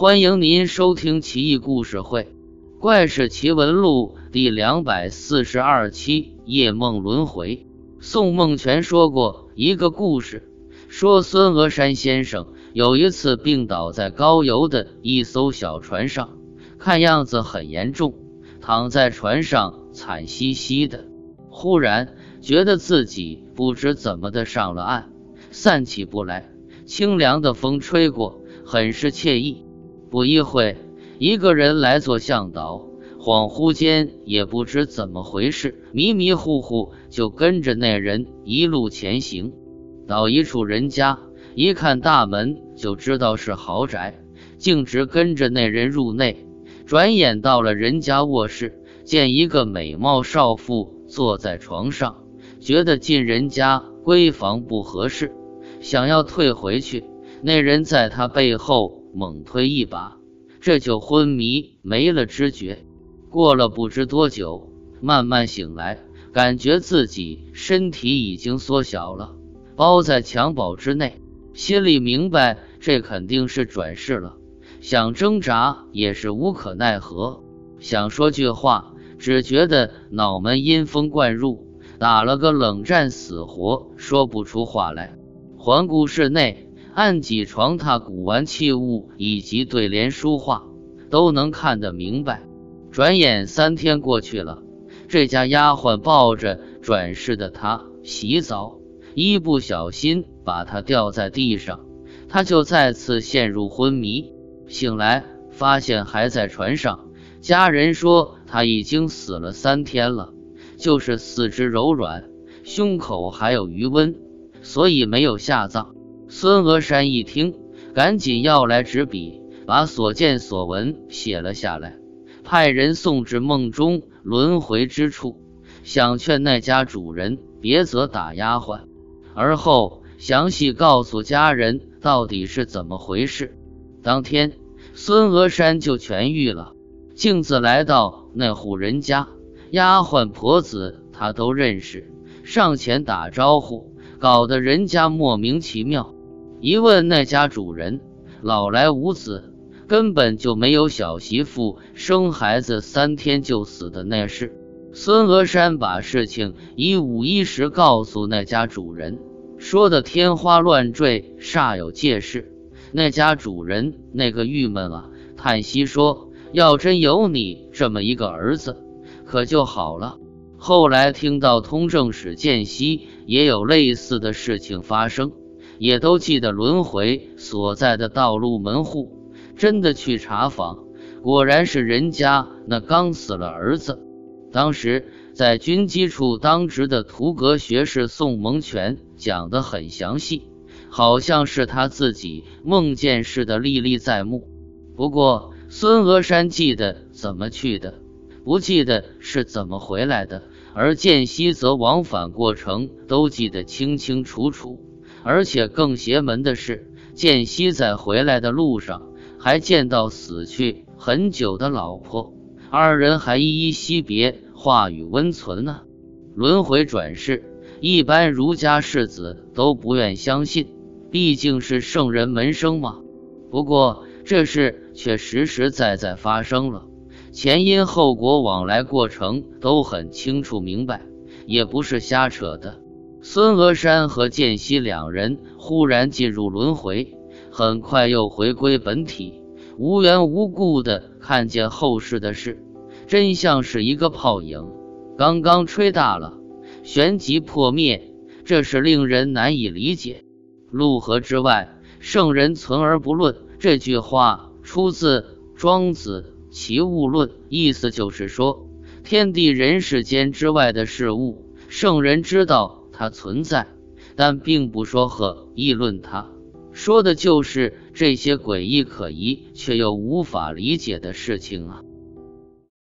欢迎您收听《奇异故事会·怪事奇闻录》第两百四十二期《夜梦轮回》。宋梦泉说过一个故事，说孙峨山先生有一次病倒在高邮的一艘小船上，看样子很严重，躺在船上惨兮兮的。忽然觉得自己不知怎么的上了岸，散起步来，清凉的风吹过，很是惬意。不一会，一个人来做向导，恍惚间也不知怎么回事，迷迷糊糊就跟着那人一路前行。到一处人家，一看大门就知道是豪宅，径直跟着那人入内。转眼到了人家卧室，见一个美貌少妇坐在床上，觉得进人家闺房不合适，想要退回去。那人在他背后。猛推一把，这就昏迷没了知觉。过了不知多久，慢慢醒来，感觉自己身体已经缩小了，包在襁褓之内。心里明白这肯定是转世了，想挣扎也是无可奈何。想说句话，只觉得脑门阴风灌入，打了个冷战，死活说不出话来。环顾室内。案几床榻、古玩器物以及对联书画，都能看得明白。转眼三天过去了，这家丫鬟抱着转世的他洗澡，一不小心把他掉在地上，他就再次陷入昏迷。醒来发现还在船上，家人说他已经死了三天了，就是四肢柔软，胸口还有余温，所以没有下葬。孙峨山一听，赶紧要来纸笔，把所见所闻写了下来，派人送至梦中轮回之处，想劝那家主人别责打丫鬟，而后详细告诉家人到底是怎么回事。当天，孙峨山就痊愈了，径自来到那户人家，丫鬟婆子他都认识，上前打招呼，搞得人家莫名其妙。一问那家主人，老来无子，根本就没有小媳妇生孩子三天就死的那事。孙峨山把事情一五一十告诉那家主人，说的天花乱坠，煞有介事。那家主人那个郁闷啊，叹息说：“要真有你这么一个儿子，可就好了。”后来听到通政使见西也有类似的事情发生。也都记得轮回所在的道路门户，真的去查访，果然是人家那刚死了儿子。当时在军机处当值的图阁学士宋蒙全讲得很详细，好像是他自己梦见似的，历历在目。不过孙峨山记得怎么去的，不记得是怎么回来的，而建西则往返过程都记得清清楚楚。而且更邪门的是，建熙在回来的路上还见到死去很久的老婆，二人还依依惜别，话语温存呢。轮回转世，一般儒家世子都不愿相信，毕竟是圣人门生嘛。不过这事却实实在在发生了，前因后果、往来过程都很清楚明白，也不是瞎扯的。孙峨山和剑西两人忽然进入轮回，很快又回归本体，无缘无故的看见后世的事，真像是一个泡影，刚刚吹大了，旋即破灭，这是令人难以理解。陆河之外，圣人存而不论，这句话出自《庄子·齐物论》，意思就是说，天地人世间之外的事物，圣人知道。它存在，但并不说和议论它，说的就是这些诡异可疑却又无法理解的事情啊。